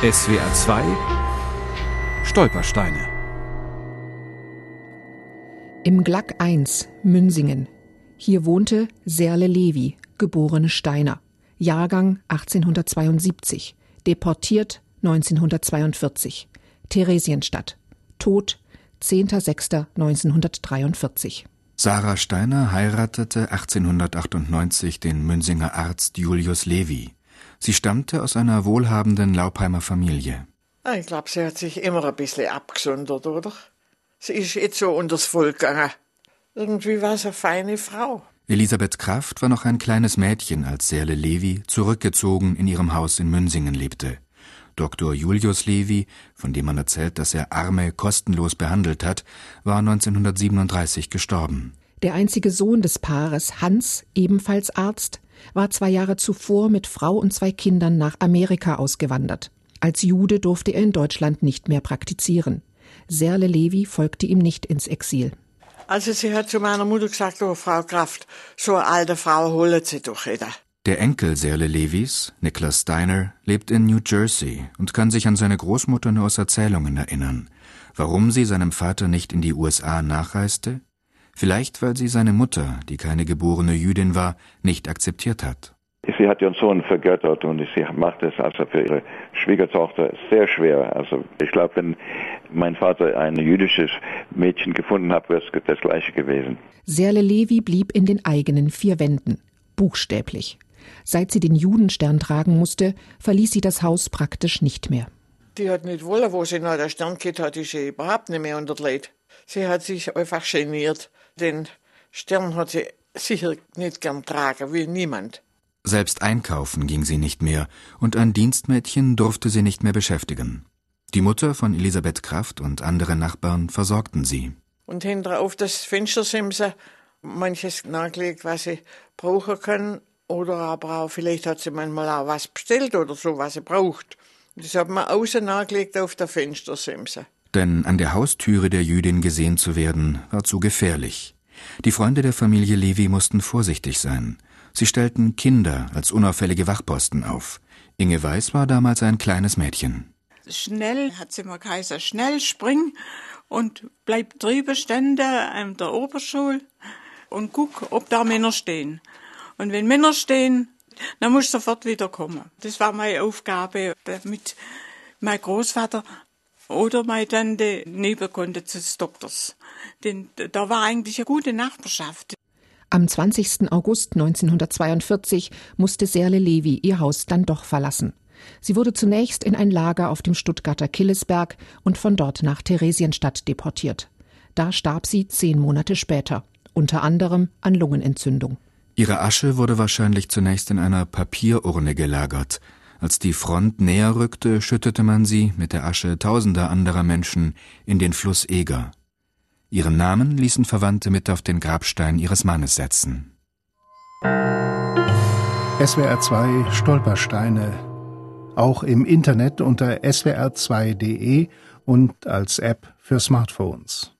SWR 2 Stolpersteine Im Glack 1, Münsingen. Hier wohnte Serle Levi, geborene Steiner. Jahrgang 1872. Deportiert 1942. Theresienstadt. Tod 10.06.1943. Sarah Steiner heiratete 1898 den Münsinger Arzt Julius Levi. Sie stammte aus einer wohlhabenden Laupheimer Familie. Ah, ich glaube, sie hat sich immer ein bisschen abgesondert, oder? Sie ist jetzt so unters Volk gegangen. Irgendwie war sie eine feine Frau. Elisabeth Kraft war noch ein kleines Mädchen, als Serle Levi zurückgezogen in ihrem Haus in Münsingen lebte. Dr. Julius Levi, von dem man erzählt, dass er Arme kostenlos behandelt hat, war 1937 gestorben. Der einzige Sohn des Paares, Hans, ebenfalls Arzt, war zwei Jahre zuvor mit Frau und zwei Kindern nach Amerika ausgewandert. Als Jude durfte er in Deutschland nicht mehr praktizieren. Serle Levi folgte ihm nicht ins Exil. Also sie hat zu meiner Mutter gesagt, oh Frau Kraft, so eine alte Frau holen Sie doch wieder. Der Enkel Serle Levis, Niklas Steiner, lebt in New Jersey und kann sich an seine Großmutter nur aus Erzählungen erinnern. Warum sie seinem Vater nicht in die USA nachreiste? Vielleicht, weil sie seine Mutter, die keine geborene Jüdin war, nicht akzeptiert hat. Sie hat ihren Sohn vergöttert und sie macht es also für ihre Schwiegertochter sehr schwer. Also ich glaube, wenn mein Vater ein jüdisches Mädchen gefunden hat, wäre es das gleiche gewesen. Serle Levi blieb in den eigenen vier Wänden, buchstäblich. Seit sie den Judenstern tragen musste, verließ sie das Haus praktisch nicht mehr. Die hat nicht wollen, wo sie noch den Stern gehabt hat, ist sie überhaupt nicht mehr unter die Leute. Sie hat sich einfach geniert. Den Stern hat sie sicher nicht gern tragen, wie niemand. Selbst einkaufen ging sie nicht mehr, und ein Dienstmädchen durfte sie nicht mehr beschäftigen. Die Mutter von Elisabeth Kraft und andere Nachbarn versorgten sie. Und hinter auf das Fenstersimse manches nachgelegt, was sie brauchen können, oder aber auch, vielleicht hat sie manchmal auch was bestellt oder so, was sie braucht. Das hat man außen nachgelegt auf der Fenstersimse. Denn an der Haustüre der Jüdin gesehen zu werden, war zu gefährlich. Die Freunde der Familie Levi mussten vorsichtig sein. Sie stellten Kinder als unauffällige Wachposten auf. Inge Weiß war damals ein kleines Mädchen. Schnell, hat sie mal Kaiser, schnell spring und bleib drüben stände an der Oberschule und guck, ob da Männer stehen. Und wenn Männer stehen, dann muss sofort wieder kommen. Das war meine Aufgabe, damit mein Großvater oder meine Tante neben konnte des Doktors. Denn da war eigentlich eine gute Nachbarschaft. Am 20. August 1942 musste Serle Levi ihr Haus dann doch verlassen. Sie wurde zunächst in ein Lager auf dem Stuttgarter Killesberg und von dort nach Theresienstadt deportiert. Da starb sie zehn Monate später, unter anderem an Lungenentzündung. Ihre Asche wurde wahrscheinlich zunächst in einer Papierurne gelagert. Als die Front näher rückte, schüttete man sie mit der Asche tausender anderer Menschen in den Fluss Eger. Ihren Namen ließen Verwandte mit auf den Grabstein ihres Mannes setzen. SWR 2 Stolpersteine. Auch im Internet unter swr2.de und als App für Smartphones.